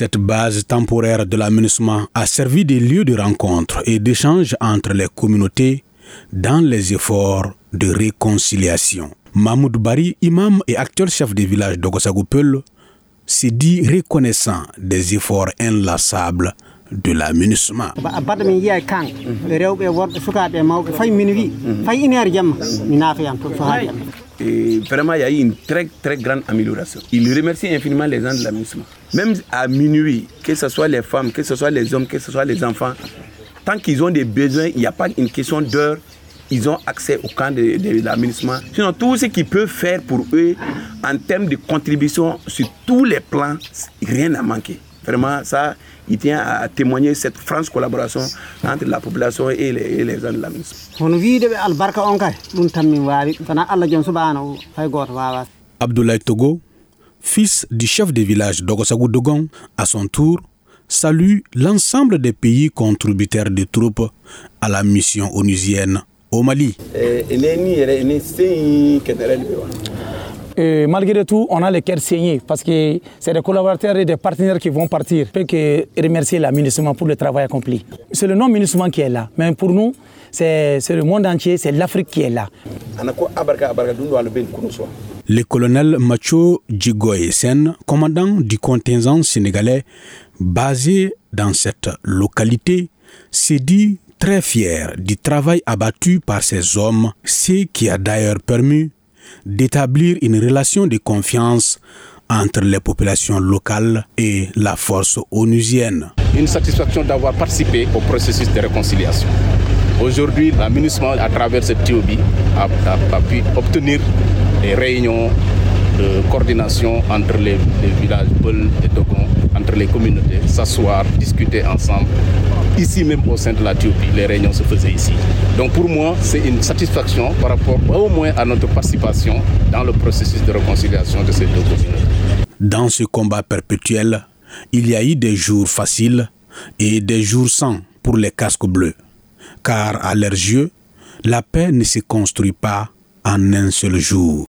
Cette base temporaire de l'aménagement a servi de lieu de rencontre et d'échange entre les communautés dans les efforts de réconciliation. Mahmoud Bari, imam et actuel chef de village d'Ogosagopel, s'est dit reconnaissant des efforts inlassables de l'aménagement. Et vraiment, il y a eu une très très grande amélioration. Il remercie infiniment les gens de l'aménagement. Même à minuit, que ce soit les femmes, que ce soit les hommes, que ce soit les enfants, tant qu'ils ont des besoins, il n'y a pas une question d'heure, ils ont accès au camp de, de, l'aménagement. Sinon, tout ce qu'ils peuvent faire pour eux en termes de contribution sur tous les plans, rien n'a manqué. Vraiment, ça, il tient à témoigner cette franche collaboration entre la population et les, et les gens de la Abdoulaye Togo, fils du chef de village d'Ogosagou Dogon, à son tour, salue l'ensemble des pays contributeurs de troupes à la mission onusienne au Mali. Et malgré tout, on a les cœurs saignés parce que c'est des collaborateurs et des partenaires qui vont partir. Je peux que remercier la MINUSMA pour le travail accompli. C'est le nom MINUSMA qui est là, mais pour nous, c'est le monde entier, c'est l'Afrique qui est là. Le colonel Macho Djigoye Sen, commandant du contingent sénégalais basé dans cette localité, s'est dit très fier du travail abattu par ces hommes, ce qui a d'ailleurs permis d'établir une relation de confiance entre les populations locales et la force onusienne. Une satisfaction d'avoir participé au processus de réconciliation. Aujourd'hui, la à travers cette TOB, a, a, pu obtenir des réunions de coordination entre les, les villages Bol et entre les communautés, s'asseoir, discuter ensemble. Ici même au sein de la Théopie, les réunions se faisaient ici. Donc pour moi, c'est une satisfaction par rapport au moins à notre participation dans le processus de réconciliation de ces deux communautés. Dans ce combat perpétuel, il y a eu des jours faciles et des jours sans pour les casques bleus. Car à leurs yeux, la paix ne se construit pas en un seul jour.